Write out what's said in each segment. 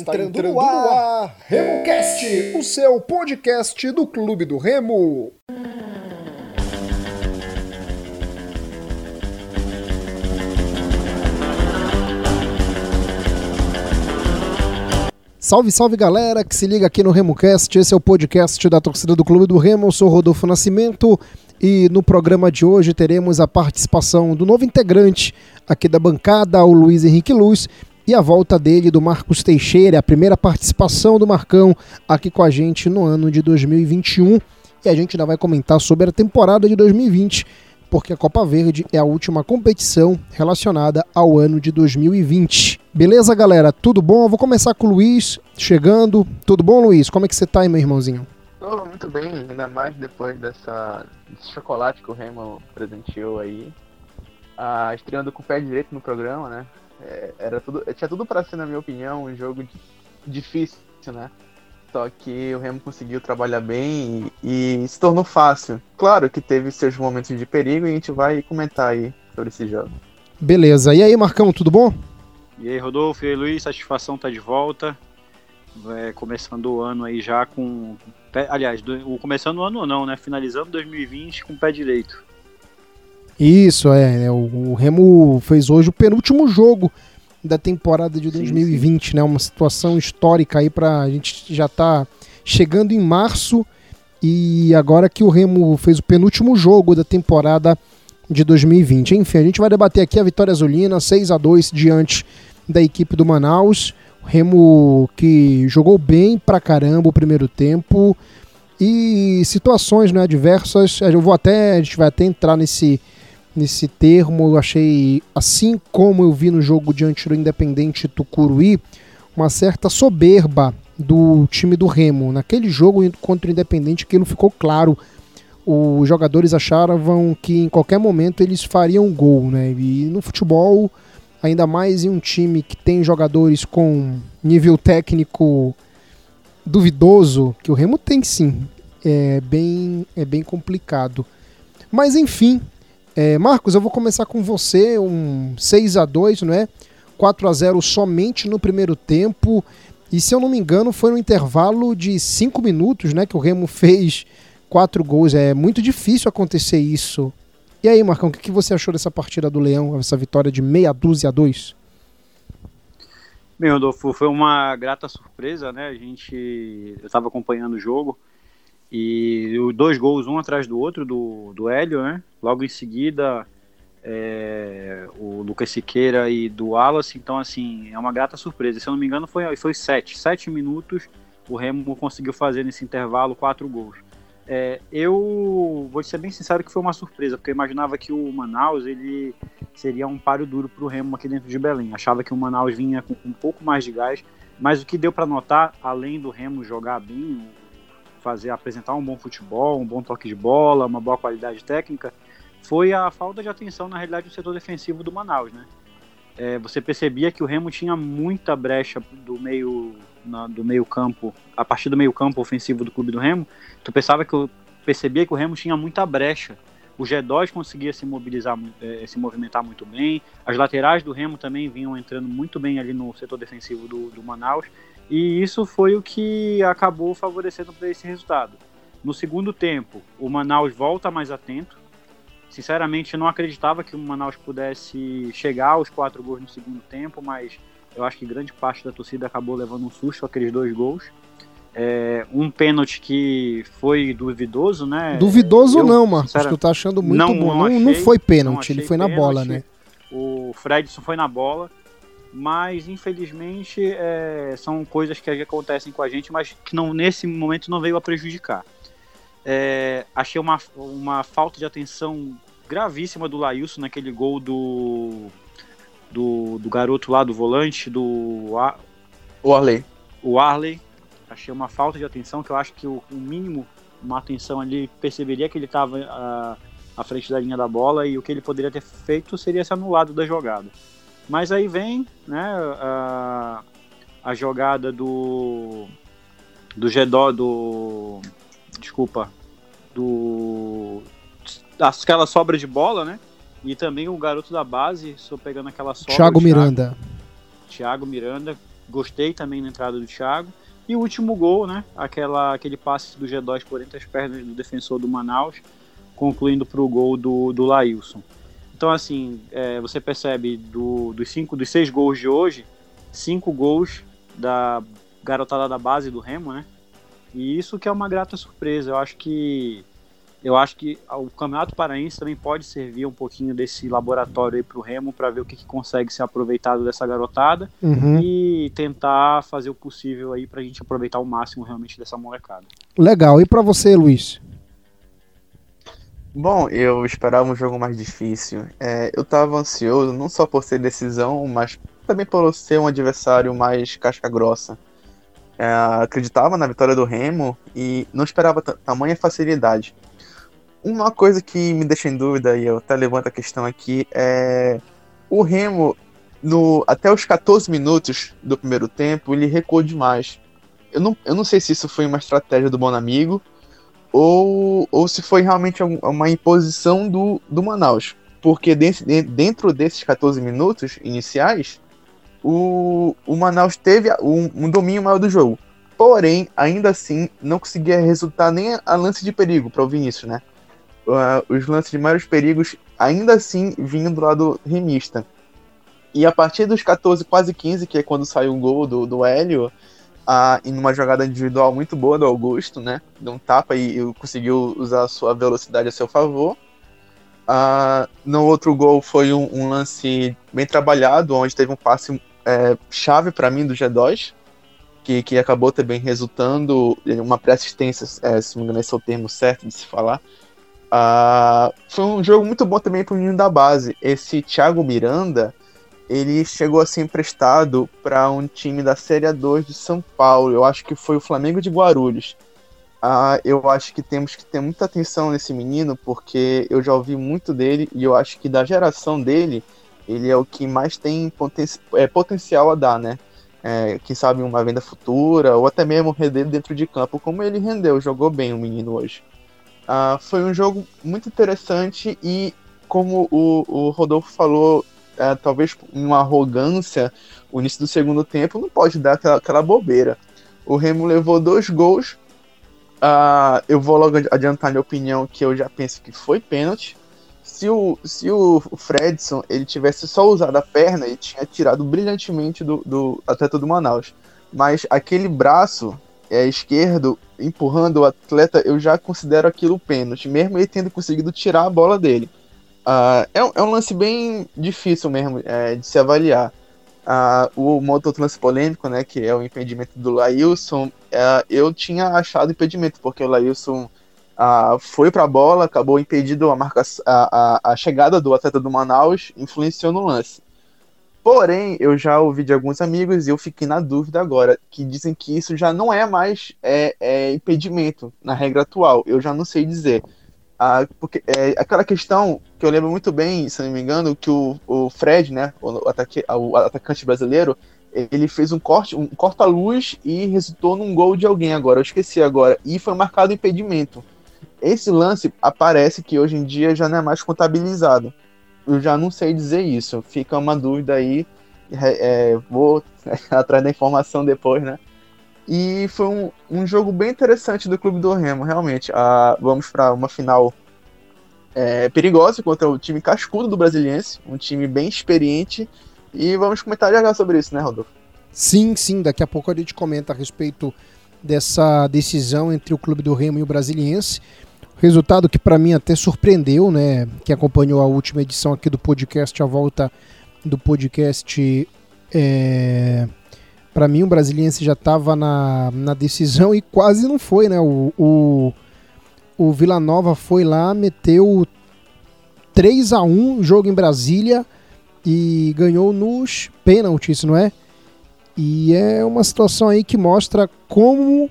Está entrando, entrando no ar, ar RemoCast, o seu podcast do Clube do Remo. Salve, salve galera que se liga aqui no RemoCast. Esse é o podcast da torcida do Clube do Remo. Eu sou Rodolfo Nascimento e no programa de hoje teremos a participação do novo integrante aqui da bancada, o Luiz Henrique Luz, e a volta dele do Marcos Teixeira, a primeira participação do Marcão aqui com a gente no ano de 2021. E a gente ainda vai comentar sobre a temporada de 2020, porque a Copa Verde é a última competição relacionada ao ano de 2020. Beleza, galera? Tudo bom? Eu vou começar com o Luiz chegando. Tudo bom, Luiz? Como é que você tá aí, meu irmãozinho? Oh, muito bem, ainda mais depois dessa, desse chocolate que o Remo presenteou aí. Ah, estreando com o pé direito no programa, né? É, era tudo, tinha tudo para ser, na minha opinião, um jogo difícil, né? Só que o Remo conseguiu trabalhar bem e, e, se tornou fácil. Claro que teve seus momentos de perigo e a gente vai comentar aí sobre esse jogo. Beleza. E aí, Marcão, tudo bom? E aí, Rodolfo e aí, Luiz, satisfação tá de volta. É, começando o ano aí já com. Aliás, do, o começando o ano não, né? Finalizando 2020 com o pé direito. Isso, é. é o, o, Remo fez hoje o penúltimo jogo da temporada de 2020, sim, sim. né? Uma situação histórica aí pra. A gente já tá chegando em março e agora que o Remo fez o penúltimo jogo da temporada de 2020. Enfim, a gente vai debater aqui a vitória azulina, 6 a 2 diante da equipe do Manaus. O Remo que jogou bem pra caramba o primeiro tempo e situações né, adversas. Eu vou até, a gente vai até entrar nesse nesse termo. Eu achei, assim como eu vi no jogo diante do Independente Tucuruí, uma certa soberba do time do Remo. Naquele jogo contra o Independente, aquilo ficou claro. Os jogadores achavam que em qualquer momento eles fariam gol, né? E no futebol, ainda mais em um time que tem jogadores com nível técnico duvidoso, que o Remo tem sim, é bem, é bem complicado. Mas enfim, é, Marcos, eu vou começar com você, um 6 a 2 não é? 4 a 0 somente no primeiro tempo. E se eu não me engano, foi no intervalo de 5 minutos, né, que o Remo fez quatro gols. É muito difícil acontecer isso. E aí, Marcão, o que você achou dessa partida do Leão, essa vitória de meia dúzia a dois? Bem, Rodolfo, foi uma grata surpresa, né? A gente, eu estava acompanhando o jogo. E dois gols, um atrás do outro, do, do Hélio, né? Logo em seguida, é, o Lucas Siqueira e do Wallace. Então, assim, é uma grata surpresa. Se eu não me engano, foi, foi sete. Sete minutos o Remo conseguiu fazer nesse intervalo quatro gols. É, eu vou ser bem sincero que foi uma surpresa, porque eu imaginava que o Manaus ele seria um páreo duro para o Remo aqui dentro de Belém. Achava que o Manaus vinha com um pouco mais de gás, mas o que deu para notar, além do Remo jogar bem, fazer apresentar um bom futebol, um bom toque de bola, uma boa qualidade técnica, foi a falta de atenção na realidade do setor defensivo do Manaus, né? É, você percebia que o Remo tinha muita brecha do meio na, do meio campo, a partir do meio campo ofensivo do clube do Remo, tu pensava que eu percebia que o Remo tinha muita brecha. O G2 conseguia se mobilizar, é, se movimentar muito bem. As laterais do Remo também vinham entrando muito bem ali no setor defensivo do, do Manaus. E isso foi o que acabou favorecendo para esse resultado. No segundo tempo, o Manaus volta mais atento. Sinceramente, eu não acreditava que o Manaus pudesse chegar aos quatro gols no segundo tempo, mas eu acho que grande parte da torcida acabou levando um susto aqueles dois gols. É, um pênalti que foi duvidoso, né? Duvidoso eu, não, Marcos. Tu tá achando muito não, bom. Não, não, não foi pênalti, ele foi na pênalti. bola, né? O Fredson foi na bola mas infelizmente é, são coisas que acontecem com a gente, mas que não, nesse momento não veio a prejudicar. É, achei uma, uma falta de atenção gravíssima do Lailson naquele gol do, do, do garoto lá do volante, do o Arley. O Arley. Achei uma falta de atenção que eu acho que o, o mínimo, uma atenção ali, perceberia que ele estava à frente da linha da bola e o que ele poderia ter feito seria se anulado da jogada. Mas aí vem né, a, a jogada do do Gedó do desculpa do aquela sobra de bola, né? E também o garoto da base, só pegando aquela sobra. Thiago Miranda. Thiago Miranda, gostei também da entrada do Thiago. E o último gol, né? Aquela, aquele passe do G2 por entre as pernas do defensor do Manaus, concluindo para o gol do, do Lailson. Então, assim, é, você percebe do, dos, cinco, dos seis gols de hoje, cinco gols da garotada da base do Remo, né? E isso que é uma grata surpresa. Eu acho que eu acho que o Campeonato Paraense também pode servir um pouquinho desse laboratório aí pro Remo para ver o que, que, consegue ser aproveitado dessa garotada uhum. e tentar fazer o possível aí pra gente aproveitar o máximo realmente dessa molecada. Legal. E para você, Luiz? Bom, eu esperava um jogo mais difícil. É, eu tava ansioso não só por ser decisão, mas também por ser um adversário mais casca grossa. É, acreditava na vitória do Remo e não esperava tamanha facilidade. Uma coisa que me deixa em dúvida, e eu até levanto a questão aqui, é o Remo, no, até os 14 minutos do primeiro tempo, ele recuou demais. Eu não, eu não sei se isso foi uma estratégia do Bonamigo ou, ou se foi realmente uma imposição do, do Manaus. Porque dentro, dentro desses 14 minutos iniciais, o, o Manaus teve um, um domínio maior do jogo. Porém, ainda assim, não conseguia resultar nem a lance de perigo para o Vinícius, né? uh, os lances de maiores perigos ainda assim vinham do lado remista. E a partir dos 14, quase 15, que é quando saiu o gol do, do Hélio, uh, em uma jogada individual muito boa do Augusto, né? Deu um tapa e, e conseguiu usar a sua velocidade a seu favor. Uh, no outro gol foi um, um, lance bem trabalhado, onde teve um passe é, chave para mim do G2, que, que acabou também resultando em uma pré-assistência, é, se não me engano, esse é o termo certo de se falar, Uh, foi um jogo muito bom também para o menino da base. Esse Thiago Miranda, ele chegou a ser emprestado para um time da Série 2 de São Paulo. Eu acho que foi o Flamengo de Guarulhos. Uh, eu acho que temos que ter muita atenção nesse menino, porque eu já ouvi muito dele e eu acho que da geração dele, ele é o que mais tem poten é, potencial a dar, né? É, quem sabe uma venda futura, ou até mesmo render dentro de campo, como ele rendeu, jogou bem o menino hoje. Uh, foi um jogo muito interessante e, como o, o Rodolfo falou, uh, talvez em uma arrogância, o início do segundo tempo não pode dar aquela, aquela bobeira. O Remo levou dois gols. Uh, eu vou logo adiantar minha opinião, que eu já penso que foi pênalti. Se o, se o Fredson ele tivesse só usado a perna, ele tinha tirado brilhantemente do, do atleta do Manaus. Mas aquele braço é, esquerdo empurrando o atleta, eu já considero aquilo pênalti, mesmo ele tendo conseguido tirar a bola dele. Uh, é, um, é, um lance bem difícil mesmo é, de se avaliar. Uh, o modo lance polêmico, né, que é o impedimento do Lailson, uh, eu tinha achado impedimento, porque o Lailson uh, foi para a bola, acabou impedindo a, marca, a, a, a, chegada do atleta do Manaus, influenciou no lance. Porém, eu já ouvi de alguns amigos e eu fiquei na dúvida agora, que dizem que isso já não é mais é, é impedimento na regra atual. Eu já não sei dizer. Ah, porque é aquela questão que eu lembro muito bem, se não me engano, que o, o Fred, né, o, ataque, o atacante brasileiro, ele fez um corte, um corta-luz e resultou num gol de alguém agora. Eu esqueci agora. E foi marcado impedimento. Esse lance aparece que hoje em dia já não é mais contabilizado eu já não sei dizer isso. Fica uma dúvida aí. É, é vou atrás da informação depois, né? E foi um, um jogo bem interessante do Clube do Remo, realmente. Ah, vamos para uma final é, perigosa contra o time cascudo do Brasiliense, um time bem experiente. E vamos comentar já sobre isso, né, Rodolfo? Sim, sim. Daqui a pouco a gente comenta a respeito dessa decisão entre o Clube do Remo e o Brasiliense. Resultado que para mim até surpreendeu, né? Que acompanhou a última edição aqui do podcast, a volta do podcast. É... Para mim, o Brasiliense já estava na, na decisão e quase não foi, né? O, o, o Vila Nova foi lá, meteu 3 a 1 jogo em Brasília e ganhou nos pênaltis, não é? E é uma situação aí que mostra como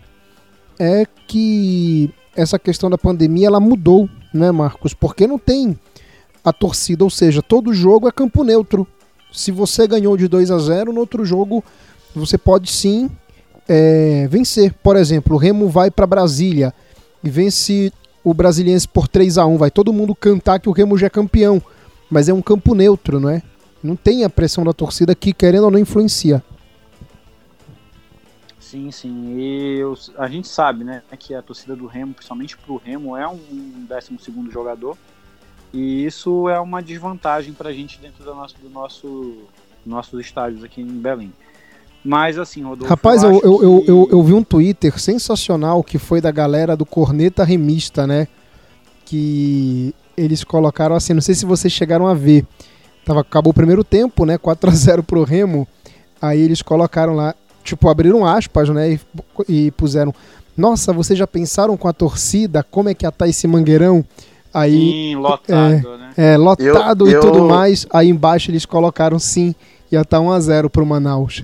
é que essa questão da pandemia ela mudou, né, Marcos? Porque não tem a torcida, ou seja, todo jogo é campo neutro. Se você ganhou de 2 a 0 no outro jogo você pode sim é, vencer. Por exemplo, o Remo vai para Brasília e vence o Brasiliense por 3 a 1 vai todo mundo cantar que o Remo já é campeão, mas é um campo neutro, não é? Não tem a pressão da torcida que, querendo ou não, influencia. Sim, sim. E eu, a gente sabe, né, que a torcida do Remo, principalmente pro Remo, é um 12 segundo jogador. E isso é uma desvantagem para a gente dentro do nosso, do nosso nossos estádios aqui em Belém. Mas assim, Rodolfo. Rapaz, eu, eu, eu, eu, eu vi um Twitter sensacional que foi da galera do Corneta Remista, né? Que eles colocaram assim, não sei se vocês chegaram a ver. Tava, acabou o primeiro tempo, né? 4 a 0 pro Remo. Aí eles colocaram lá, tipo, abriram aspas, né? E, e puseram. Nossa, vocês já pensaram com a torcida como é que ia estar esse mangueirão? Aí, sim, lotado, é, né? É, lotado eu, e eu... tudo mais. Aí embaixo eles colocaram sim, ia estar 1x0 pro Manaus.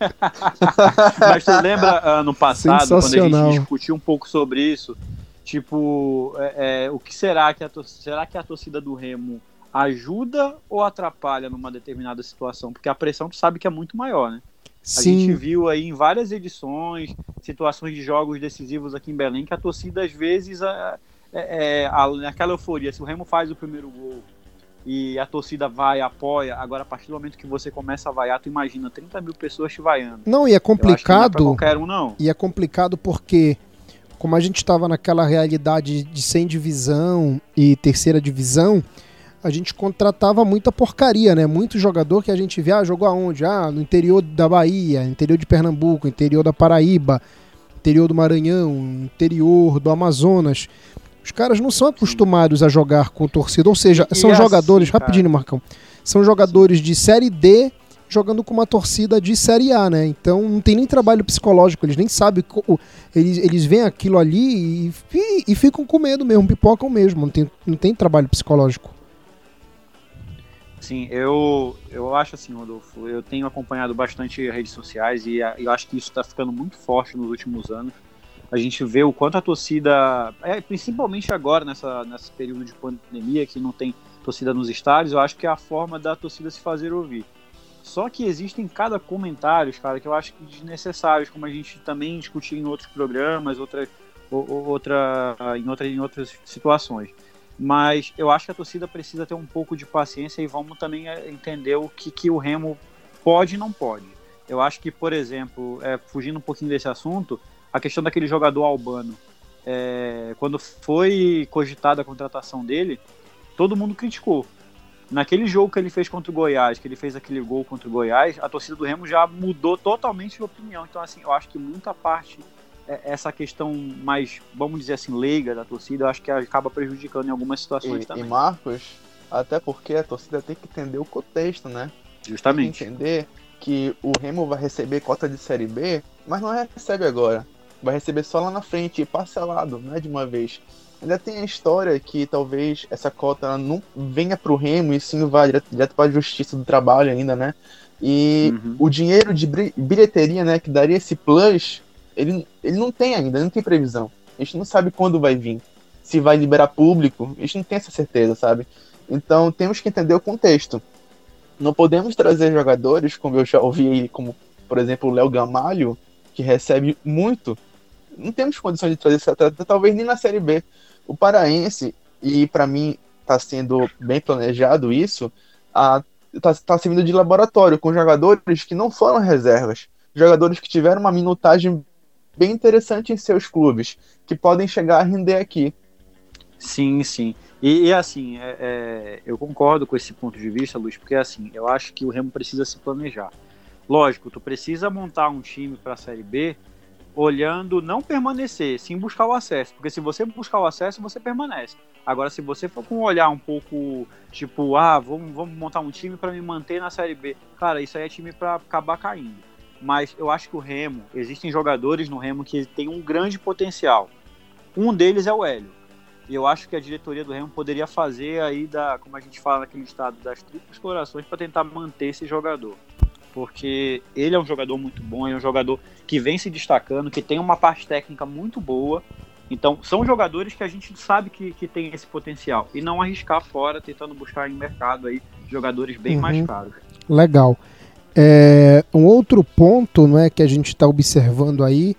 Mas você lembra ano passado, quando a gente discutiu um pouco sobre isso? Tipo, é, é, o que será que a torcida, será que a torcida do Remo ajuda ou atrapalha numa determinada situação? Porque a pressão tu sabe que é muito maior, né? A Sim. gente viu aí em várias edições, situações de jogos decisivos aqui em Belém, que a torcida às vezes é, é, a, naquela euforia, se o Remo faz o primeiro gol e a torcida vai, apoia, agora a partir do momento que você começa a vaiar, tu imagina 30 mil pessoas te vaiando. Não, e é complicado. Não é qualquer um, não. E é complicado porque, como a gente estava naquela realidade de sem divisão e terceira divisão, a gente contratava muita porcaria, né? Muito jogador que a gente via, ah, jogou aonde? Ah, no interior da Bahia, interior de Pernambuco, interior da Paraíba, interior do Maranhão, interior do Amazonas. Os caras não são acostumados a jogar com torcida, ou seja, são assim, jogadores, cara. rapidinho, Marcão, são jogadores de Série D jogando com uma torcida de Série A, né? Então não tem nem trabalho psicológico, eles nem sabem, eles, eles veem aquilo ali e, e, e ficam com medo mesmo, pipocam mesmo, não tem, não tem trabalho psicológico. Sim, eu, eu acho assim, Rodolfo, eu tenho acompanhado bastante redes sociais e eu acho que isso está ficando muito forte nos últimos anos a gente vê o quanto a torcida, é, principalmente agora nessa, nesse período de pandemia que não tem torcida nos estádios, eu acho que é a forma da torcida se fazer ouvir. Só que existem cada comentários, cara, que eu acho que desnecessários, como a gente também discutiu em outros programas, outra, outra, em, outra, em outras situações. Mas eu acho que a torcida precisa ter um pouco de paciência e vamos também é, entender o que, que o Remo pode e não pode. Eu acho que, por exemplo, é, fugindo um pouquinho desse assunto, a questão daquele jogador albano. É, quando foi cogitada a contratação dele, todo mundo criticou. Naquele jogo que ele fez contra o Goiás, que ele fez aquele gol contra o Goiás, a torcida do Remo já mudou totalmente de opinião. Então, assim, eu acho que muita parte, é, essa questão mais, vamos dizer assim, leiga da torcida, eu acho que acaba prejudicando em algumas situações e, também. E Marcos, até porque a torcida tem que entender o contexto, né? Justamente. Tem que entender que o Remo vai receber cota de Série B, mas não recebe agora vai receber só lá na frente, parcelado, não é de uma vez. Ainda tem a história que talvez essa cota não venha para o Remo e sim vá direto, direto para a Justiça do Trabalho ainda, né? E uhum. o dinheiro de bilheteria, né, que daria esse plus, ele, ele não tem ainda, não tem previsão. A gente não sabe quando vai vir. Se vai liberar público, a gente não tem essa certeza, sabe? Então temos que entender o contexto. Não podemos trazer jogadores, como eu já ouvi, como por exemplo o Léo Gamalho, que recebe muito não temos condições de trazer esse atleta, talvez nem na Série B. O Paraense, e para mim está sendo bem planejado isso, está tá servindo de laboratório com jogadores que não foram reservas, jogadores que tiveram uma minutagem bem interessante em seus clubes, que podem chegar a render aqui. Sim, sim. E, e assim, é, é, eu concordo com esse ponto de vista, Luiz, porque assim, eu acho que o Remo precisa se planejar. Lógico, tu precisa montar um time para a Série B olhando não permanecer, sim buscar o acesso. Porque se você buscar o acesso, você permanece. Agora, se você for com um olhar um pouco tipo, ah, vamos, vamos montar um time para me manter na Série B, cara, isso aí é time para acabar caindo. Mas eu acho que o Remo, existem jogadores no Remo que têm um grande potencial. Um deles é o Hélio. E eu acho que a diretoria do Remo poderia fazer aí da, como a gente fala naquele estado, das triplas corações para tentar manter esse jogador porque ele é um jogador muito bom, é um jogador que vem se destacando, que tem uma parte técnica muito boa. Então, são jogadores que a gente sabe que, que tem esse potencial. E não arriscar fora, tentando buscar em mercado aí jogadores bem uhum. mais caros. Legal. É, um outro ponto não é, que a gente está observando aí,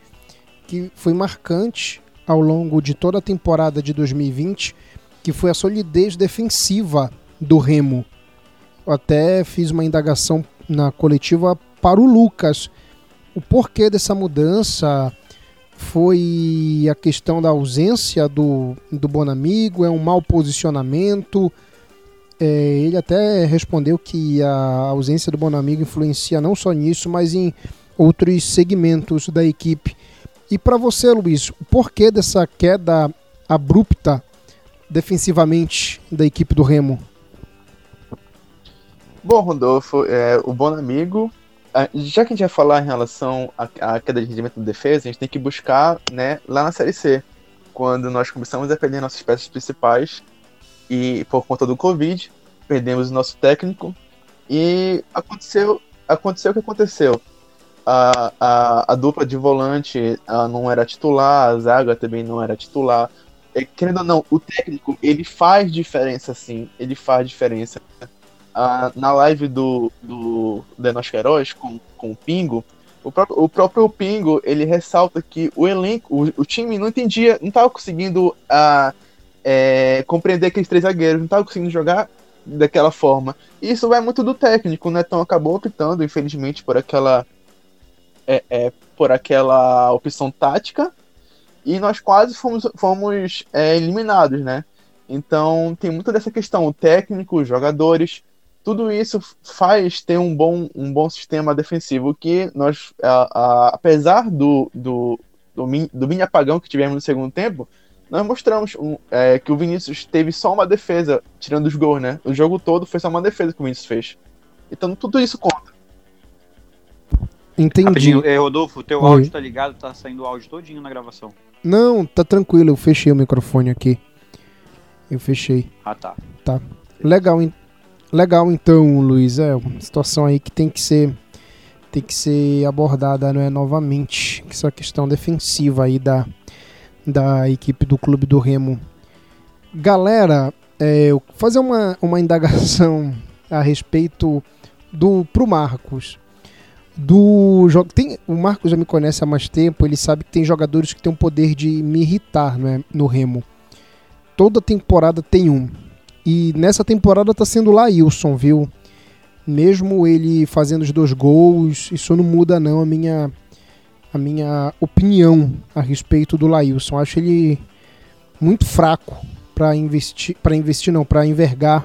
que foi marcante ao longo de toda a temporada de 2020, que foi a solidez defensiva do Remo. Eu até fiz uma indagação na coletiva para o Lucas. o porquê dessa mudança foi a questão da ausência do, do Bonamigo, é um mau posicionamento. É, ele até respondeu que a ausência do Bonamigo influencia não só nisso, mas em outros segmentos da equipe. E para você, Luiz, o porquê dessa queda abrupta defensivamente da equipe do Remo? Bom, Rodolfo, é, o Bonamigo já que a gente vai falar em relação à, queda de rendimento da defesa, a gente tem que buscar né, lá na Série C, quando nós começamos a perder nossas peças principais e por conta do Covid, perdemos o nosso técnico e aconteceu, aconteceu o que aconteceu. A, a, a dupla de volante não era titular, a zaga também não era titular. É, querendo ou não, o técnico ele faz diferença sim, ele faz diferença na live do, do Denos Queiroz com, com o Pingo, o próprio, o próprio Pingo ele ressalta que o elenco, o, o time não entendia, não estava conseguindo é, compreender aqueles três zagueiros, não estava conseguindo jogar daquela forma. E isso vai muito do técnico, né? Então acabou optando, infelizmente, por aquela é, é, por aquela opção tática e nós quase fomos, fomos é, eliminados, né? Então tem muito dessa questão, o técnico, os jogadores, tudo isso faz ter um bom, um bom sistema defensivo que nós, a, a, apesar do, do, do, do mini apagão que tivemos no segundo tempo, nós mostramos um, é, que o Vinícius teve só uma defesa, tirando os gols, né? O jogo todo foi só uma defesa que o Vinícius fez. Então tudo isso conta. Entendi. Rapidinho, é, Rodolfo, teu Oi. áudio tá ligado, tá saindo o áudio todinho na gravação. Não, tá tranquilo, eu fechei o microfone aqui. Eu fechei. Ah, tá. Tá. Legal, Legal então, Luiz. É uma situação aí que tem que ser tem que ser abordada não é, novamente. Essa questão defensiva aí da, da equipe do Clube do Remo. Galera, é, fazer uma, uma indagação a respeito do pro Marcos. Do jogo tem o Marcos já me conhece há mais tempo, ele sabe que tem jogadores que têm o poder de me irritar, não é, no Remo. Toda temporada tem um. E nessa temporada tá sendo o Lailson, viu? Mesmo ele fazendo os dois gols, isso não muda não a minha a minha opinião a respeito do Lailson. Acho ele muito fraco para investir, para investir não, para envergar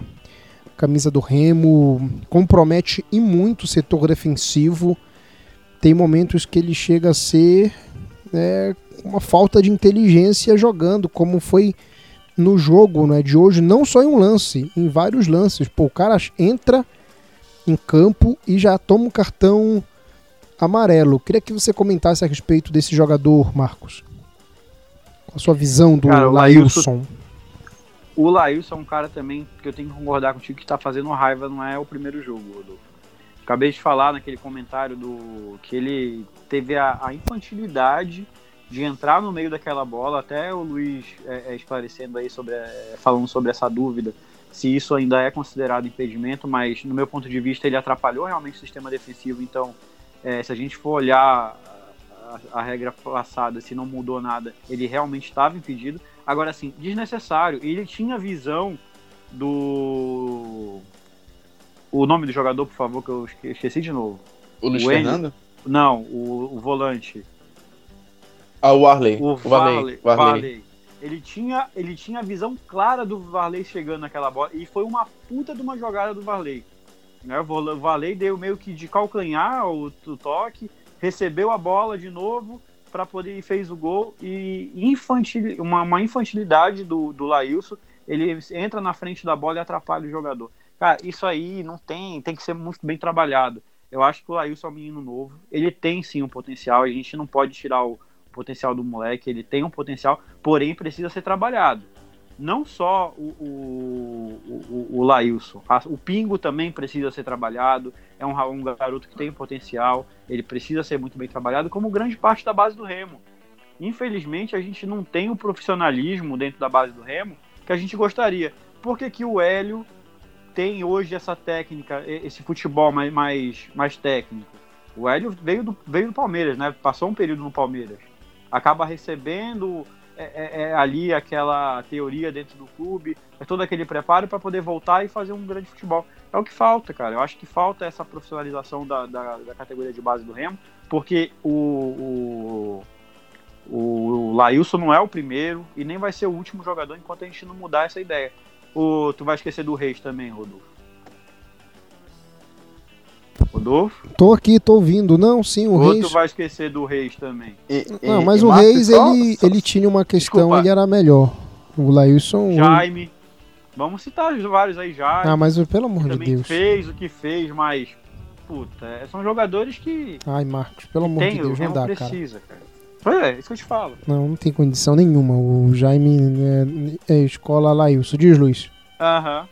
a camisa do Remo, compromete e muito o setor defensivo. Tem momentos que ele chega a ser é, uma falta de inteligência jogando, como foi no jogo né, de hoje, não só em um lance, em vários lances. Pô, o cara entra em campo e já toma um cartão amarelo. Queria que você comentasse a respeito desse jogador, Marcos. Qual a sua visão do cara, Lailson? O Lailson é um cara também que eu tenho que concordar contigo que está fazendo raiva, não é o primeiro jogo, Rodolfo. Acabei de falar naquele comentário do que ele teve a, a infantilidade de entrar no meio daquela bola, até o Luiz é, é, esclarecendo aí sobre, é, falando sobre essa dúvida, se isso ainda é considerado impedimento, mas no meu ponto de vista ele atrapalhou realmente o sistema defensivo, então é, se a gente for olhar a, a, regra passada, se não mudou nada, ele realmente estava impedido. Agora, assim, desnecessário, ele tinha visão do... O nome do jogador, por favor, que eu esqueci de novo. O Luiz Fernando? Não, o, o volante. Ah, o Warley. O, o Varley. Varley. Ele tinha, ele tinha a visão clara do Varley chegando naquela bola. E foi uma puta de uma jogada do Varley. Né? O Varley deu meio que de calcanhar o, o toque, recebeu a bola de novo para poder e fez o gol. E infantil, uma, uma infantilidade do, do Lailson. Ele entra na frente da bola e atrapalha o jogador. Cara, isso aí não tem, tem que ser muito bem trabalhado. Eu acho que o Lailson é um menino novo. Ele tem sim um potencial. A gente não pode tirar o, potencial do moleque, ele tem um potencial, porém precisa ser trabalhado. Não só o, o, o, o Lailson, o Pingo também precisa ser trabalhado, é um, um garoto que tem potencial, ele precisa ser muito bem trabalhado, como grande parte da base do Remo. Infelizmente, a gente não tem o profissionalismo dentro da base do Remo que a gente gostaria. Por que, que o Hélio tem hoje essa técnica, esse futebol mais, mais, mais técnico? O Hélio veio do, veio do Palmeiras, né? Passou um período no Palmeiras acaba recebendo é, é, é, ali aquela teoria dentro do clube, é todo aquele preparo para poder voltar e fazer um grande futebol. É o que falta, cara. Eu acho que falta essa profissionalização da, da, da, categoria de base do Remo, porque o, o, o Lailson não é o primeiro e nem vai ser o último jogador enquanto a gente não mudar essa ideia. O, tu vai esquecer do Reis também, Rodolfo? Rodolfo? Tô aqui, tô ouvindo. Não, sim, o Ou Reis. tu vai esquecer do Reis também? E- e- Não, mas o Marcos, Reis, só- ele, só- ele tinha uma questão, Desculpa. ele era melhor. O Lailson. Jaime. Vamos citar os vários aí, Jaime. Ah, mas pelo amor de Deus. fez o que fez, mas. Puta, é- são jogadores que. Ai, Marcos, pelo amor tem, de Deus, não Remo dá, cara. precisa, cara. Pois é, isso que eu te falo. Não, não tem condição nenhuma. O Jaime é, é escola Lailson. Diz, Luiz. Aham.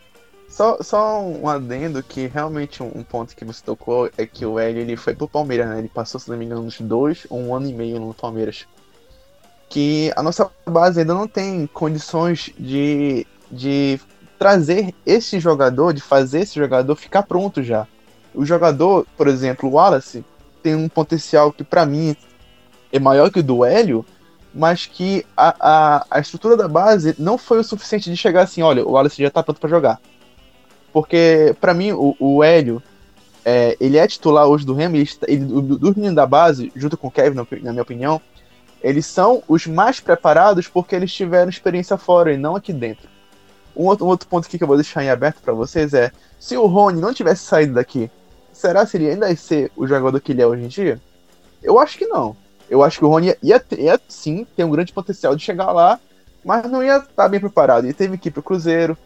Só, só um adendo que realmente um, ponto que você tocou é que o Hélio ele foi pro Palmeiras, né? Ele passou, se não me engano, uns dois um ano e meio no Palmeiras. Que a nossa base ainda não tem condições de, de trazer esse jogador, de fazer esse jogador ficar pronto já. O jogador, por exemplo, o Wallace, tem um potencial que pra mim é maior que o do Hélio, mas que a, a, a estrutura da base não foi o suficiente de chegar assim, olha, o Wallace já tá pronto pra jogar. Porque, pra mim, o, o Hélio, é, ele é titular hoje do Remo, ele, ele, dos meninos da base, junto com o Kevin, na, minha opinião, eles são os mais preparados porque eles tiveram experiência fora e não aqui dentro. Um outro, um outro ponto aqui que eu vou deixar em aberto pra vocês é, se o Rony não tivesse saído daqui, será que ele ainda ia ser o jogador que ele é hoje em dia? Eu acho que não. Eu acho que o Rony ia, ia, ia sim ter um grande potencial de chegar lá, mas não ia estar bem preparado. E teve que ir pro Cruzeiro,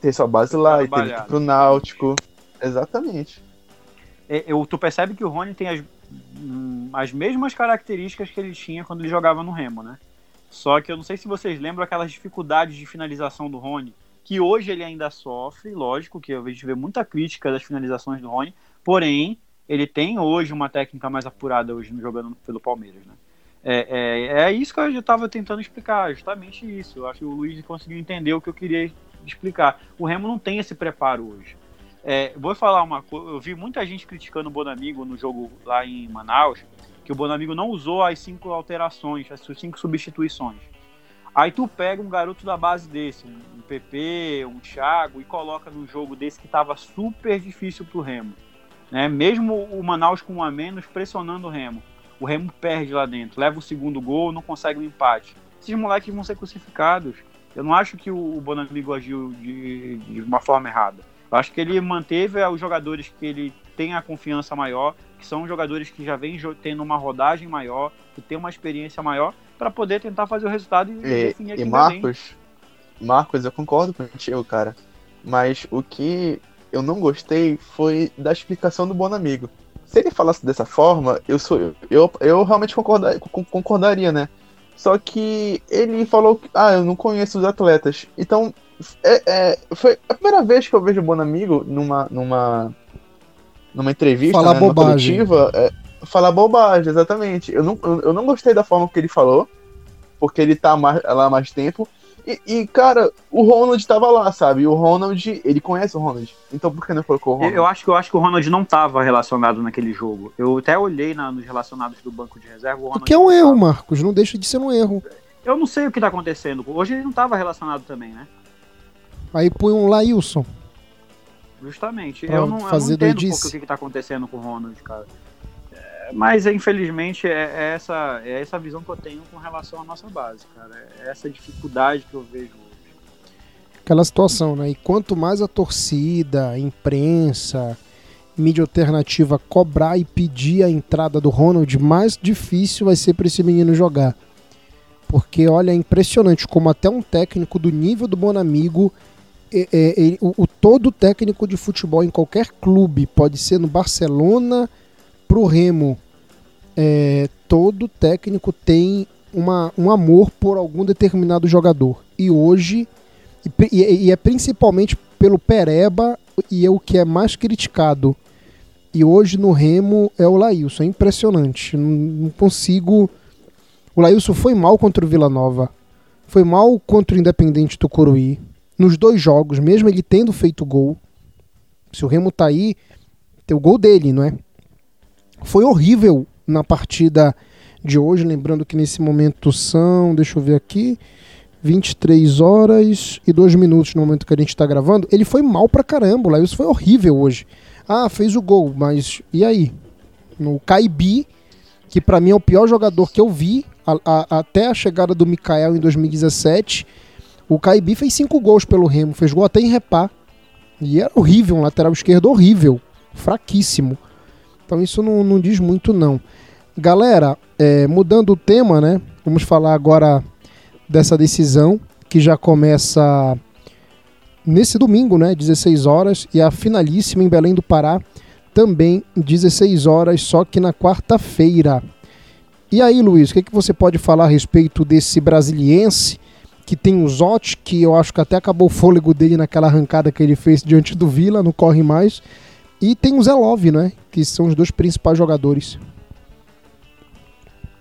ter sua base lá, e teve que ir pro Náutico. Exatamente. É, eu- tu percebe que o Rony tem as, hum, as mesmas características que ele tinha quando ele jogava no Remo, né? Só que eu não sei se vocês lembram aquelas dificuldades de finalização do Rony, que hoje ele ainda sofre, lógico que a gente vê muita crítica das finalizações do Rony, porém, ele tem hoje uma técnica mais apurada hoje jogando pelo Palmeiras, né? É, é, é isso que eu estava tentando explicar, justamente isso. Eu acho que o Luiz conseguiu entender o que eu queria explicar. O Remo não tem esse preparo hoje. É, vou falar uma coisa. Eu vi muita gente criticando o Bonamigo no jogo lá em Manaus, que o Bonamigo não usou as cinco alterações, as cinco substituições. Aí tu pega um garoto da base desse, um PP, um Thiago, e coloca num jogo desse que estava super difícil pro Remo. Né? Mesmo o Manaus com um a menos pressionando o Remo. O Remo perde lá dentro, leva o segundo gol, não consegue um empate. Esses moleques vão ser crucificados. Eu não acho que o Bonamigo agiu de, de uma forma errada. Eu acho que ele manteve os jogadores que ele tem a confiança maior, que são jogadores que já vêm tendo uma rodagem maior, que tem uma experiência maior, para poder tentar fazer o resultado e, E, definir aqui e. Marcos, Marcos, eu concordo contigo, cara. Mas o que eu não gostei foi da explicação do Bonamigo. Se ele falasse dessa forma, eu sou eu, eu realmente concorda- con- concordaria, né? Só que ele falou que, ah, eu não conheço os atletas. Então, é, é, foi a primeira vez que eu vejo o Bonamigo numa, numa, numa entrevista, Falar né, bobagem. coletiva, é, falar bobagem, exatamente. Eu não, eu, eu não gostei da forma que ele falou, porque ele tá mais- lá há mais tempo. E, e, cara, o Ronald tava lá, sabe? O Ronald, ele conhece o Ronald. Então por que não colocou o Eu, Ronald? eu acho que eu acho que o Ronald não estava relacionado naquele jogo. Eu até olhei na- nos relacionados do banco de reserva. O O que é um erro, tava. Marcos. Não deixa de ser um erro. Eu não sei o que tá acontecendo. Hoje ele não estava relacionado também, né? Aí põe um Lailson. Justamente. Pra eu não, eu não entendo doidice. porque o que, que tá acontecendo com o Ronald, cara. É, mas infelizmente é, é essa, é essa visão que eu tenho com relação à nossa base, cara. É essa dificuldade que eu vejo hoje. Aquela situação, né? E quanto mais a torcida, a imprensa, mídia alternativa cobrar e pedir a entrada do Ronald, mais difícil vai ser para esse menino jogar. Porque, olha, é impressionante como até um técnico do nível do Bonamigo, é, é, ele- o, o todo técnico de futebol em qualquer clube, pode ser no Barcelona, pro Remo, é, todo técnico tem uma, um amor por algum determinado jogador. E hoje, e, e- é principalmente pelo Pereba, e é o que é mais criticado. E hoje no Remo é o Laílson. É impressionante. Não, não consigo. O Laílson foi mal contra o Vila Nova. Foi mal contra o Independente do Coruí. Nos dois jogos, mesmo ele tendo feito gol. Se o Remo tá aí, tem o gol dele, não é? Foi horrível na partida de hoje. Lembrando que nesse momento são. Deixa eu ver aqui. 23 horas e 2 minutos no momento que a gente tá gravando. Ele foi mal pra caramba. O Laílson foi horrível hoje. Ah, fez o gol, mas e aí? No Caibi, que para mim é o pior jogador que eu vi a, a, até a chegada do Mikael em 2017. O Caibi fez cinco gols pelo Remo, fez gol até em repá. E era horrível, um lateral esquerdo horrível, fraquíssimo. Então isso não, não diz muito não. Galera, é, mudando o tema, né? Vamos falar agora dessa decisão que já começa nesse domingo, né, 16 horas, e a finalíssima em Belém do Pará também 16 horas, só que na quarta-feira. E aí, Luiz, o que, que você pode falar a respeito desse brasiliense que tem o Zotti, que eu acho que até acabou o fôlego dele naquela arrancada que ele fez diante do Vila, não corre mais, e tem o Zelov, né, que são os dois principais jogadores.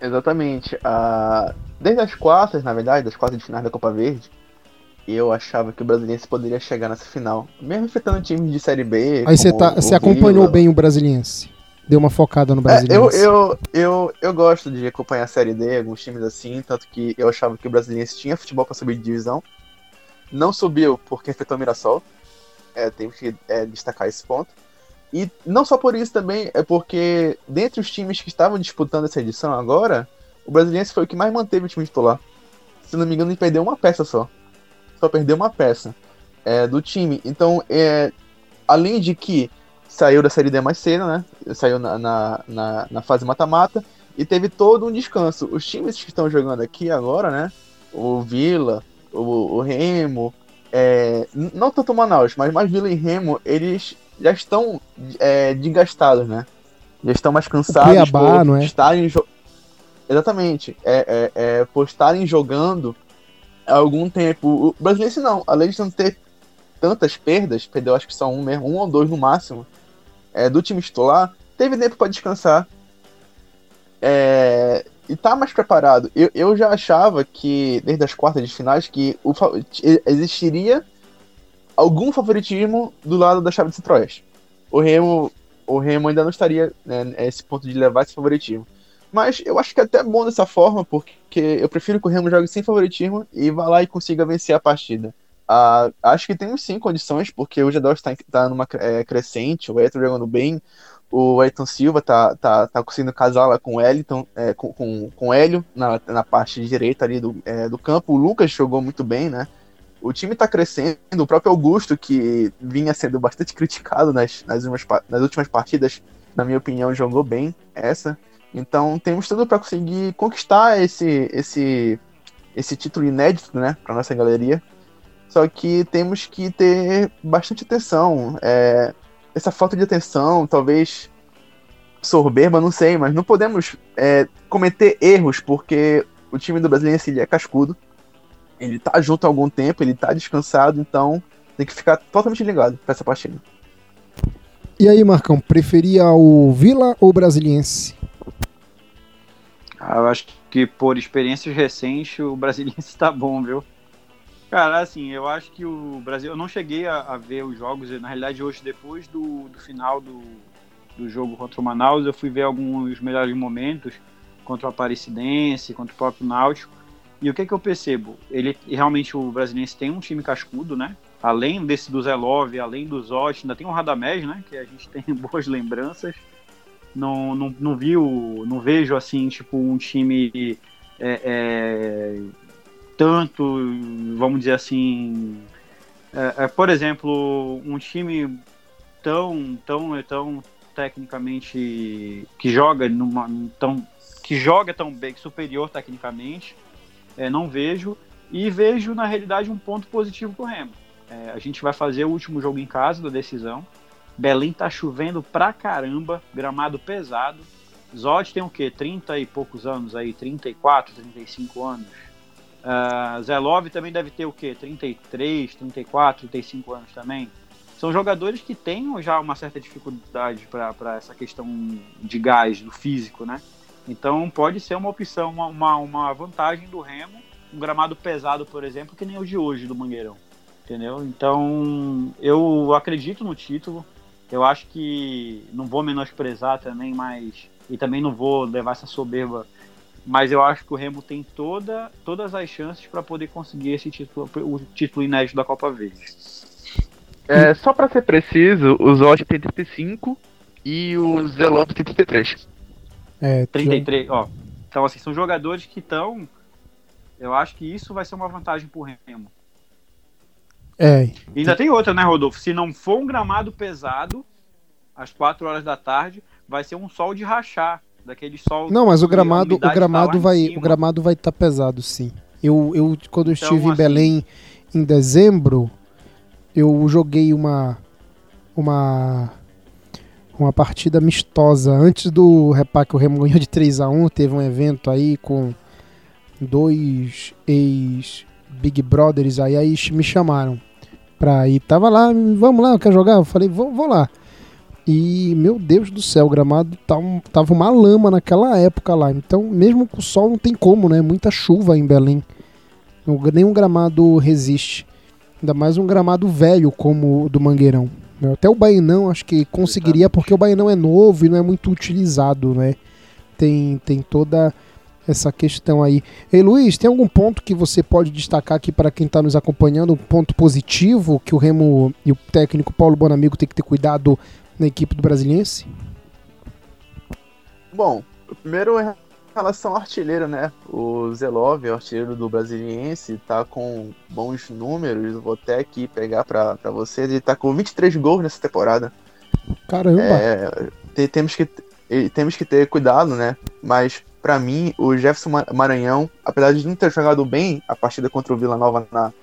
Exatamente. Uh, desde as quartas, na verdade, das quartas de finais da Copa Verde, eu achava que o Brasiliense poderia chegar nessa final. Mesmo enfrentando times de Série B. Aí você tá, acompanhou Vila. bem o Brasiliense. Deu uma focada no Brasiliense. É, eu, eu, eu, eu gosto de acompanhar a Série D, alguns times assim, tanto que eu achava que o Brasiliense tinha futebol para subir de divisão. Não subiu porque enfrentou o Mirassol. É, tem que é, destacar esse ponto. E não só por isso também, é porque dentre os times que estavam disputando essa edição agora, o Brasiliense foi o que mais manteve o time titular. Se não me engano, ele perdeu uma peça só só perdeu uma peça é, do time. Então, é, além de que saiu da Série D mais cedo, né? Saiu na, na, na, na fase mata-mata e teve todo um descanso. Os times que estão jogando aqui agora, né? O Vila, o, o Remo, é, não tanto o Manaus, mas mais Vila e Remo, eles já estão é, desgastados, né? Já estão mais cansados Cuiabá, por é? estarem Exatamente. É, é, é, por estarem jogando há algum tempo. O brasileiro não, além de não ter tantas perdas, perdeu acho que só um mesmo, um ou dois no máximo, é, do time titular, teve tempo para descansar. É, e tá mais preparado. Eu, eu já achava que, desde as quartas de finais, que o, existiria algum favoritismo do lado da chave de Centro-Oeste. O Remo, o Remo ainda não estaria né, nesse ponto de levar esse favoritismo. Mas eu acho que é até bom dessa forma, porque eu prefiro que o Remo jogue sem favoritismo e vá lá e consiga vencer a partida. Uh, acho que temos sim condições, porque o Gedor está tá numa é, crescente, o Ayrton jogando bem, o Ayrton Silva tá, tá, tá conseguindo casar lá com o Wellington, é, com, com, com o Hélio na, na parte direita ali do, é, do campo. O Lucas jogou muito bem, né? O time está crescendo, o próprio Augusto, que vinha sendo bastante criticado nas, nas, umas, nas últimas partidas, na minha opinião, jogou bem essa. Então temos tudo para conseguir conquistar esse, esse, esse título inédito, né, para nossa galeria. Só que temos que ter bastante atenção. É, essa falta de atenção, talvez soberba, não sei, mas não podemos é, cometer erros porque o time do ele é cascudo. Ele tá junto há algum tempo, ele tá descansado, então tem que ficar totalmente ligado para essa partida. E aí, Marcão, preferia o Vila ou o Brasiliense? Ah, eu acho que por experiências recentes o brasileiro está bom, viu? Cara, assim, eu acho que o Brasil. Eu não cheguei a, a ver os jogos, na realidade, hoje, depois do, do final do, do jogo contra o Manaus, eu fui ver alguns melhores momentos contra o Aparecidense, contra o próprio Náutico. E o que, é que eu percebo? Ele realmente o brasileiro tem um time cascudo, né? Além desse do Zelov, além do Zotti, ainda tem o Radamés, né? Que a gente tem boas lembranças não, não, não viu, não vejo assim, tipo, um time é, é, tanto, vamos dizer assim, é, é, por exemplo, um time tão, tão, tão tecnicamente que joga numa tão que joga tão bem, superior tecnicamente, é, não vejo e vejo na realidade um ponto positivo com o Remo. É, a gente vai fazer o último jogo em casa da decisão. Belém tá chovendo pra caramba, gramado pesado. Zod tem o quê? 30 e poucos anos aí, 34, 35 anos. Uh, Zelov também deve ter o quê? 33, 34, 35 anos também. São jogadores que têm já uma certa dificuldade para essa questão de gás, do físico, né? Então pode ser uma opção, uma, uma, vantagem do Remo, um gramado pesado, por exemplo, que nem o de hoje do Mangueirão. Entendeu? Então eu acredito no título. Eu acho que não vou menosprezar também, mas e também não vou levar essa soberba, mas eu acho que o Remo tem toda, todas as chances para poder conseguir esse título, o título inédito da Copa Verde. É, só para ser preciso, o Zotti tem 35 e o Zelot tem 33. É, 33, ó. Então, assim, são jogadores que estão. Eu acho que isso vai ser uma vantagem pro Remo. É. E ainda tem outra, né, Rodolfo? Se não for um gramado pesado, às 4 horas da tarde, vai ser um sol de rachar. Daquele sol. Não, mas o gramado, o tá gramado em vai, o gramado vai estar pesado, sim. Eu, eu quando eu Então, estive em assim- Belém em dezembro, eu joguei uma uma uma partida amistosa antes do repá que o Remo ganhou de 3 a 1, teve um evento aí com dois ex Big Brothers aí aí me chamaram pra ir. Tava lá, vamos lá, quer jogar? Eu falei, vou, vou lá. E, meu Deus do céu, o gramado tá tava uma lama naquela época lá. Então, mesmo com o sol, não tem como, né? Muita chuva em Belém. Nenhum gramado resiste. Ainda mais um gramado velho como o do Mangueirão. Até o Bainão acho que conseguiria, porque o Bainão é novo e não é muito utilizado, né? Tem, tem toda essa questão aí. Ei, Luiz, tem algum ponto que você pode destacar aqui para quem está nos acompanhando? Um ponto positivo que o Remo e o técnico Paulo Bonamigo tem que ter cuidado na equipe do Brasiliense? Bom, o primeiro é em relação ao artilheiro, né? O Zelov, o artilheiro do Brasiliense, tá com bons números. Vou até aqui pegar pra, pra vocês. Ele tá com 23 gols nessa temporada. Caramba! É, te- temos, que, temos que ter cuidado, né? Mas, pra mim, o Jefferson Ma- Maranhão, apesar de não ter jogado bem a partida contra o Vila Nova, na,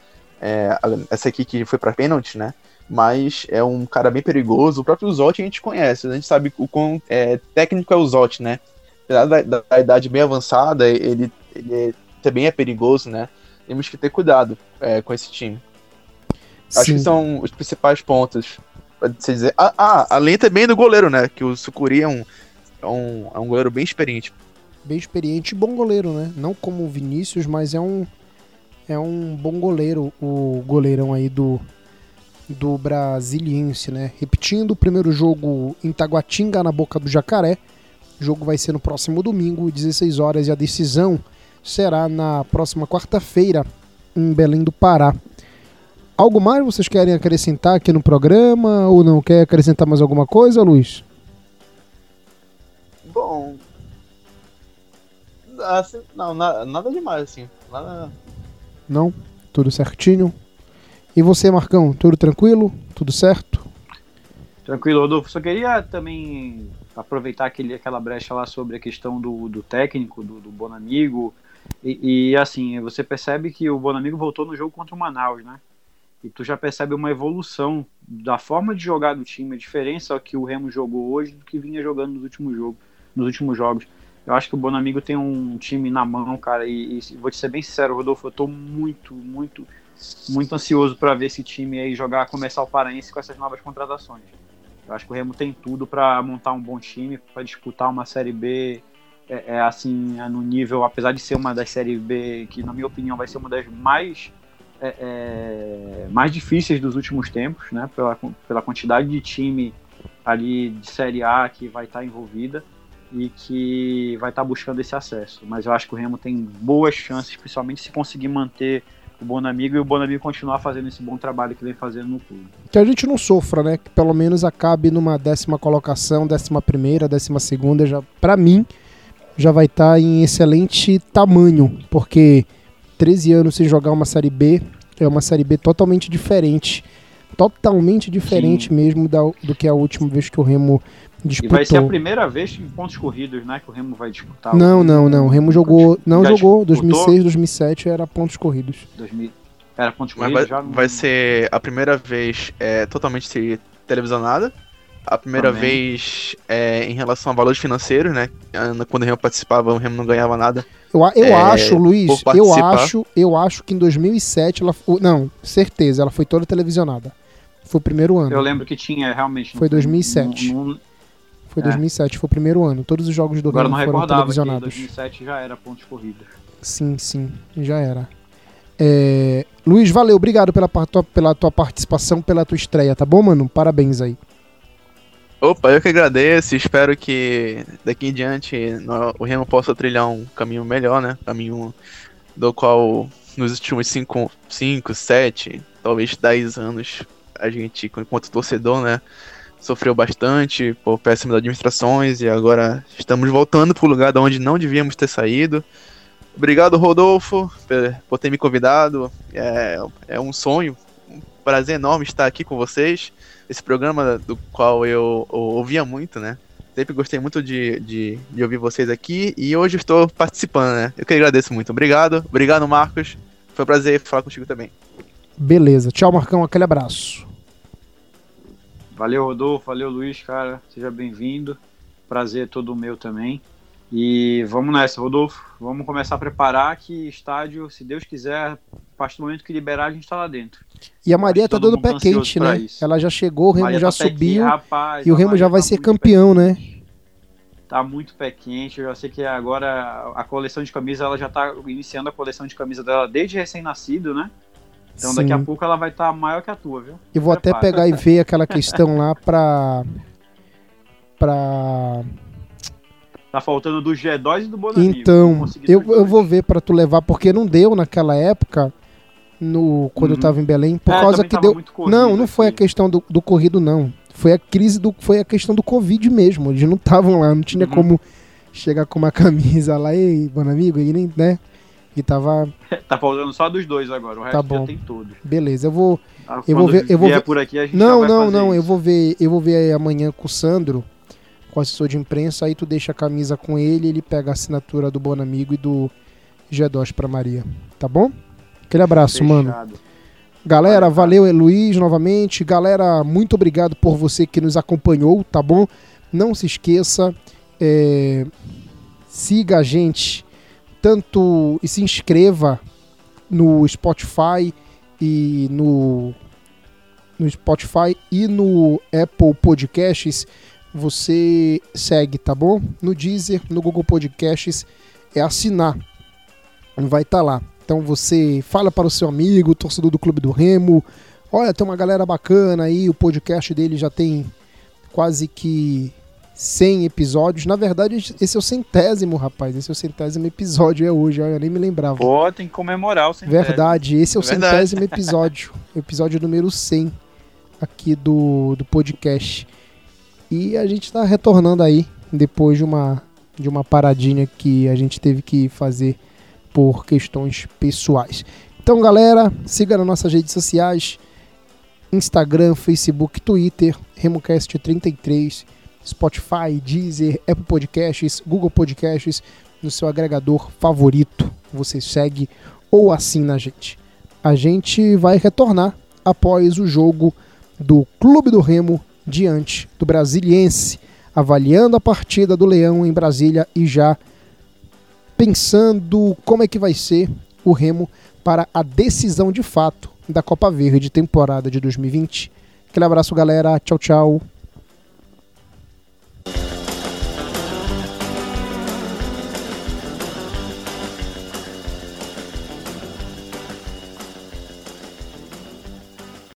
é, essa aqui que foi pra pênalti, né? Mas é um cara bem perigoso. O próprio Zotti a gente conhece, a gente sabe o quão é, técnico é o Zotti, né? Apesar da, da- da idade bem avançada, ele, ele também é perigoso, né? Temos que ter cuidado é, com esse time. Acho Sim. que são os principais pontos. Pode se dizer. Ah, ah, além também do goleiro, né? Que o Sucuri é um, é um, é um goleiro bem experiente. bem experiente e bom goleiro, né? Não como o Vinícius, mas é um é um bom goleiro, o goleirão aí do do Brasiliense, né? Repetindo, o primeiro jogo em Taguatinga, na Boca do Jacaré. O jogo vai ser no próximo domingo, 16 horas, e a decisão será na próxima quarta-feira, em Belém do Pará. Algo mais vocês querem acrescentar aqui no programa ou não? Quer acrescentar mais alguma coisa, Luiz? Bom. Assim, não, na- nada demais, assim. Nada. Não? Tudo certinho? E você, Marcão, tudo tranquilo? Tudo certo? Tranquilo, Rodolfo. Só queria também aproveitar aquele, aquela brecha lá sobre a questão do, do técnico, do, do Bonamigo. E, e, assim, você percebe que o Bonamigo voltou no jogo contra o Manaus, né? E tu já percebe uma evolução da forma de jogar do time, a diferença que o Remo jogou hoje do que vinha jogando nos últimos, jogo, nos últimos jogos. Eu acho que o Bonamigo tem um time na mão, cara, e, e vou te ser bem sincero, Rodolfo, eu tô muito, muito, muito ansioso para ver esse time aí jogar, começar o Paraense com essas novas contratações. Eu acho que o Remo tem tudo para montar um bom time, para disputar uma Série B é, é, assim, é no nível, apesar de ser uma das Série B que, na minha opinião, vai ser uma das mais é, é, mais difíceis dos últimos tempos, né? Pela, pela quantidade de time ali de Série A que vai estar envolvida e que vai estar buscando esse acesso. Mas eu acho que o Remo tem boas chances, principalmente se conseguir manter o Bonamigo e o Bonamigo continuar fazendo esse bom trabalho que vem fazendo no clube. Que a gente não sofra, né? Que pelo menos acabe numa décima colocação, décima primeira, décima segunda, já, pra mim, já vai estar em excelente tamanho, porque 13 anos sem jogar uma Série B é uma Série B totalmente diferente. Totalmente diferente Sim. mesmo da, do que a última vez que o Remo E disputou. vai ser a primeira vez em pontos corridos, né? Que o Remo vai disputar. Não, O- não, não. O Remo jogou. Não Já jogou. disputou? 2006, 2007 era pontos corridos. 2000. Era pontos Mas corridos vai, já? não- vai ser a primeira vez é, totalmente televisionada. A primeira Também. vez é, em relação a valores financeiros, né? Quando o Remo participava, o Remo não ganhava nada. Eu, eu É, acho, Luiz, eu acho, eu acho que em 2007 ela não, certeza, ela foi toda televisionada. Foi o primeiro ano. Eu lembro que tinha realmente. Foi 2007. Não, não, Foi é. 2007, foi o primeiro ano. Todos os jogos do agora Remo foram televisionados. 2007 já era pontos corridos. Sim, sim, já era. É, Luiz, valeu, obrigado pela, tua- pela tua participação, pela tua estreia, tá bom, mano? Parabéns aí. Opa, eu que agradeço. Espero que daqui em diante o Remo possa trilhar um caminho melhor, né? Caminho do qual nos últimos 5, 5 7, talvez 10 anos, a gente, enquanto torcedor, né? Sofreu bastante por péssimas administrações e agora estamos voltando para o lugar de onde não devíamos ter saído. Obrigado, Rodolfo, por ter me convidado. É, é um sonho, um prazer enorme estar aqui com vocês. Esse programa do qual eu, eu ouvia muito, né? Sempre gostei muito de, de, de, ouvir vocês aqui e hoje estou participando, né? Eu que agradeço muito. Obrigado. Obrigado, Marcos. Foi um prazer falar contigo também. Beleza. Tchau, Marcão. Aquele abraço. Valeu, Rodolfo. Valeu, Luiz, cara. Seja bem-vindo. Prazer todo meu também. E vamos nessa, Rodolfo. Vamos começar a preparar que estádio, se Deus quiser, a partir do momento que liberar, a gente está lá dentro. E a Maria tá dando pé quente, né? Isso. Ela já chegou, o Remo Maria já tá subiu. rapaz, e o Remo já vai tá ser campeão, né? Tá muito pé quente. Eu já sei que agora a coleção de camisa, ela já tá iniciando a coleção de camisa dela desde recém-nascido, né? Então Sim. daqui a pouco ela vai estar tá maior que a tua, viu? Eu vou Prepara. até pegar e ver aquela questão lá pra. pra. Tá faltando do G2 e do Bonamigo. Então, eu, eu vou ver para tu levar, porque não deu naquela época, no quando uhum. eu tava em Belém, por é, causa que deu. Não, não foi a questão do, do corrido, não. Foi a crise do. Foi a questão do Covid mesmo. Eles não estavam lá, não tinha uhum. como chegar com uma camisa lá, e Bonamigo, aí nem, né? E tava. tá faltando só dos dois agora, o resto tá bom. já tem tudo. Beleza, eu vou. Ah, eu vou ver. Eu vou ver... por aqui, a gente não, não, não. Isso. Eu vou ver. Eu vou ver amanhã com o Sandro, com o assessor de imprensa. Aí tu deixa a camisa com ele, ele pega a assinatura do Bonamigo e do G2 pra Maria. Tá bom? Aquele abraço, Fechado. mano. Galera, valeu, Luiz, novamente. Galera, muito obrigado por você que nos acompanhou, tá bom? Não se esqueça, é... siga a gente tanto e se inscreva no Spotify e no no Spotify e no Apple Podcasts, você segue, tá bom? No Deezer, no Google Podcasts é assinar. Vai estar tá lá. Então você fala para o seu amigo, torcedor do Clube do Remo, olha, tem uma galera bacana aí, o podcast dele já tem quase que 100 episódios. Na verdade, esse é o centésimo, rapaz. Esse é o centésimo episódio, é hoje. Eu nem me lembrava. Pô, tem que comemorar o centésimo. Verdade, esse é o é centésimo episódio. episódio número 100 aqui do, do podcast. E a gente está retornando aí, depois de uma, de uma paradinha que a gente teve que fazer por questões pessoais. Então, galera, siga nas nossas redes sociais. Instagram, Facebook, Twitter, RemoCast33 Spotify, Deezer, Apple Podcasts, Google Podcasts, no seu agregador favorito. Você segue ou assina a gente. A gente vai retornar após o jogo do Clube do Remo diante do Brasiliense, avaliando a partida do Leão em Brasília e já pensando como é que vai ser o Remo para a decisão de fato da Copa Verde temporada de 2020. Aquele abraço, galera. Tchau, tchau.